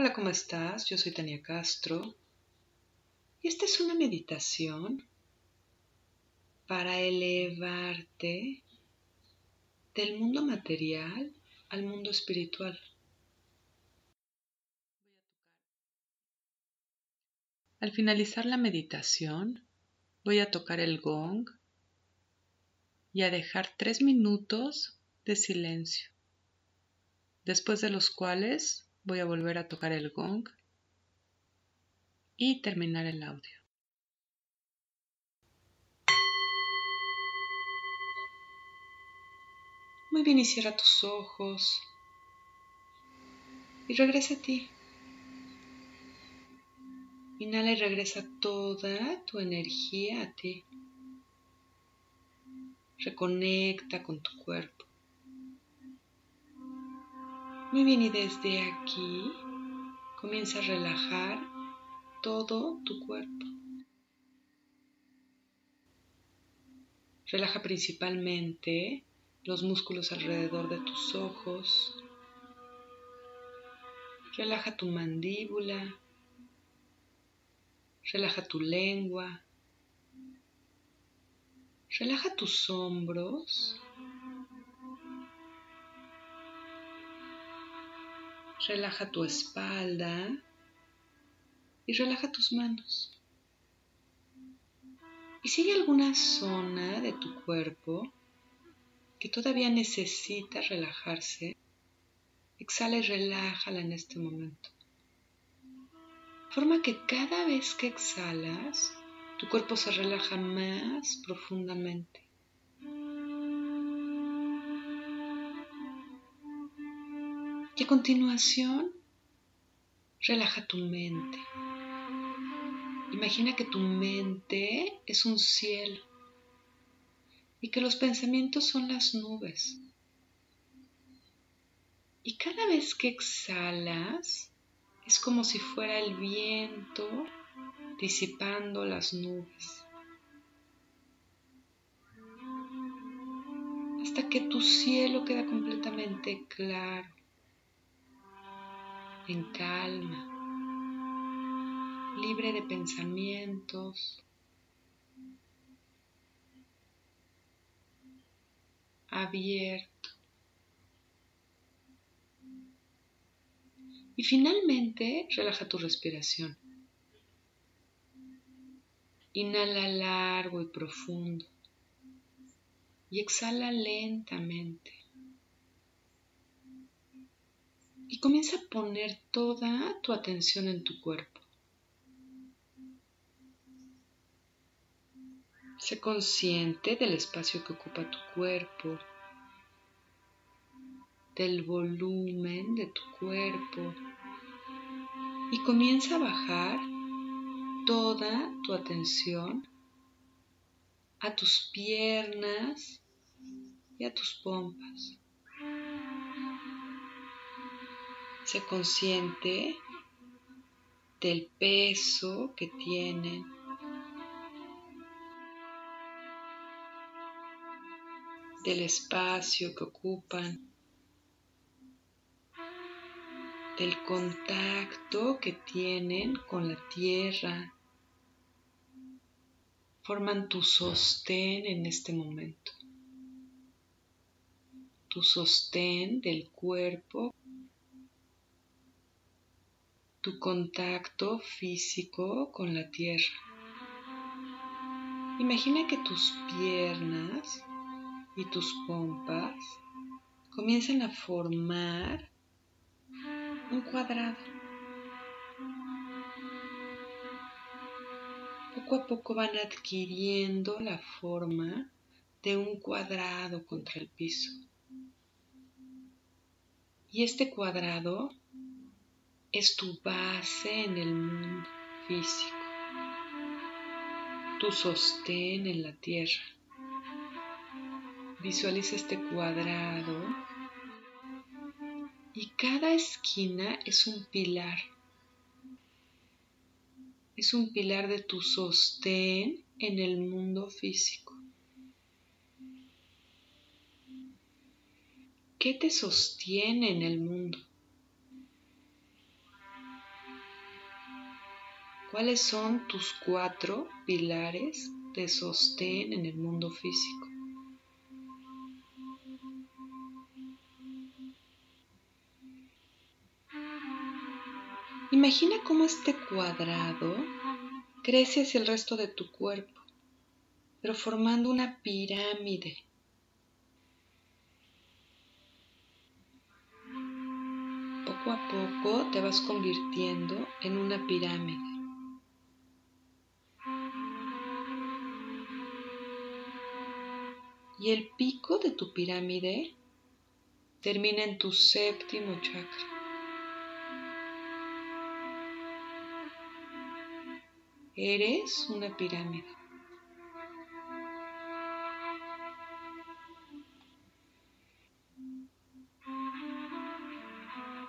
Hola, ¿cómo estás? Yo soy Tania Castro y esta es una meditación para elevarte del mundo material al mundo espiritual. Al finalizar la meditación, voy a tocar el gong y a dejar tres minutos de silencio, después de los cuales voy a volver a tocar el gong y terminar el audio. Muy bien, y cierra tus ojos y regresa a ti. Inhala y regresa toda tu energía a ti. Reconecta con tu cuerpo. Muy bien, y desde aquí comienza a relajar todo tu cuerpo. Relaja principalmente los músculos alrededor de tus ojos. Relaja tu mandíbula. Relaja tu lengua. Relaja tus hombros. Relaja tu espalda y relaja tus manos. Y si hay alguna zona de tu cuerpo que todavía necesita relajarse, exhala y relájala en este momento. Forma que cada vez que exhalas, tu cuerpo se relaja más profundamente. Y a continuación, relaja tu mente. Imagina que tu mente es un cielo y que los pensamientos son las nubes. Y cada vez que exhalas, es como si fuera el viento disipando las nubes. Hasta que tu cielo queda completamente claro en calma, libre de pensamientos, abierto. Y finalmente relaja tu respiración. Inhala largo y profundo y exhala lentamente. Y comienza a poner toda tu atención en tu cuerpo. Sé consciente del espacio que ocupa tu cuerpo, del volumen de tu cuerpo y comienza a bajar toda tu atención a tus piernas y a tus pompas. Sé consciente del peso que tienen. del espacio que ocupan, del contacto que tienen con la tierra, forman tu sostén en este momento, tu sostén del cuerpo tu contacto físico con la tierra. Imagina que tus piernas y tus pompas comienzan a formar un cuadrado. Poco a poco van adquiriendo la forma de un cuadrado contra el piso. Y este cuadrado es tu base en el mundo físico, tu sostén en la tierra. Visualiza este cuadrado y cada esquina es un pilar. Es un pilar de tu sostén en el mundo físico. ¿Qué te sostiene en el mundo? ¿Cuáles son tus cuatro pilares de sostén en el mundo físico? Imagina cómo este cuadrado crece hacia el resto de tu cuerpo, pero formando una pirámide. Poco a poco te vas convirtiendo en una pirámide. Y el pico de tu pirámide termina en tu séptimo chakra. Eres una pirámide.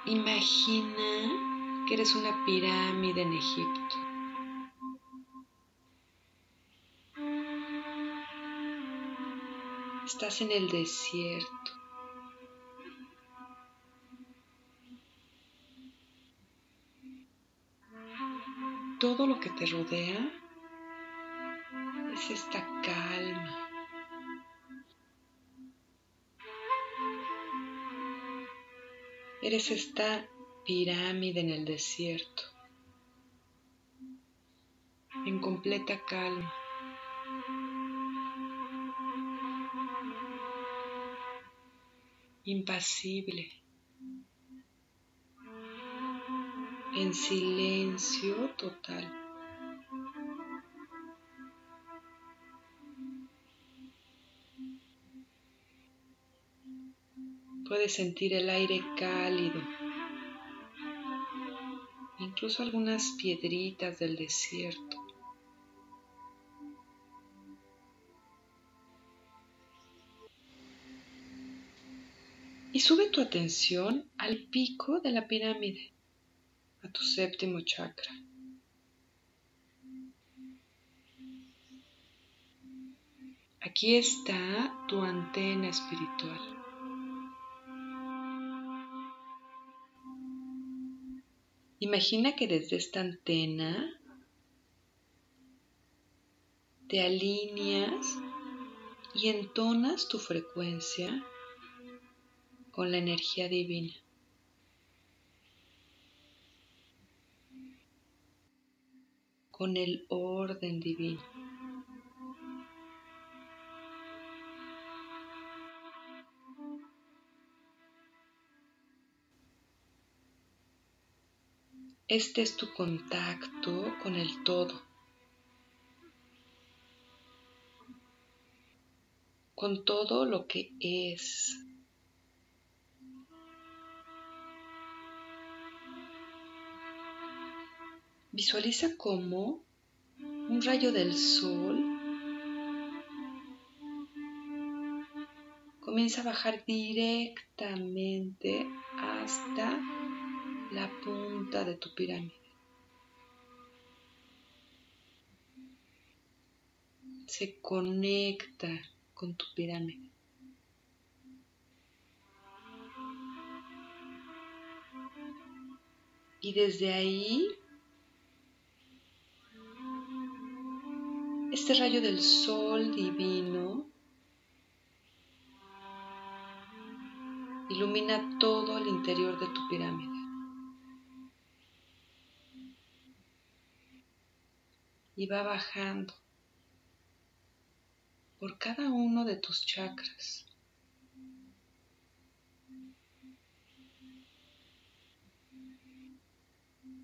Imagina que eres una pirámide en Egipto. Estás en el desierto. todo lo que te rodea es esta calma. Eres esta pirámide en el desierto, en completa calma. Impasible. en silencio total. Puedes sentir el aire cálido, incluso algunas piedritas del desierto. Y sube tu atención al pico de la pirámide a tu séptimo chakra. Aquí está tu antena espiritual. Imagina que desde esta antena te alineas y entonas tu frecuencia con la energía divina. con el orden divino. Este es tu contacto con el todo, con todo lo que es. Visualiza cómo un rayo del sol comienza a bajar directamente hasta la punta de tu pirámide. Se conecta con tu pirámide. Y desde ahí este rayo del sol divino ilumina todo el interior de tu pirámide. Y va bajando por cada uno de tus chakras.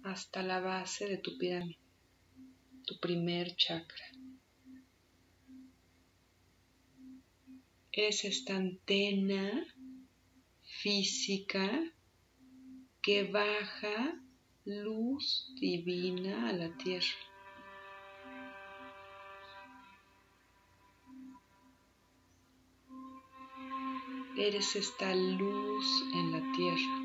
hasta la base de tu pirámide, tu primer chakra. Es esta antena física que baja luz divina a la tierra. Eres esta luz en la tierra.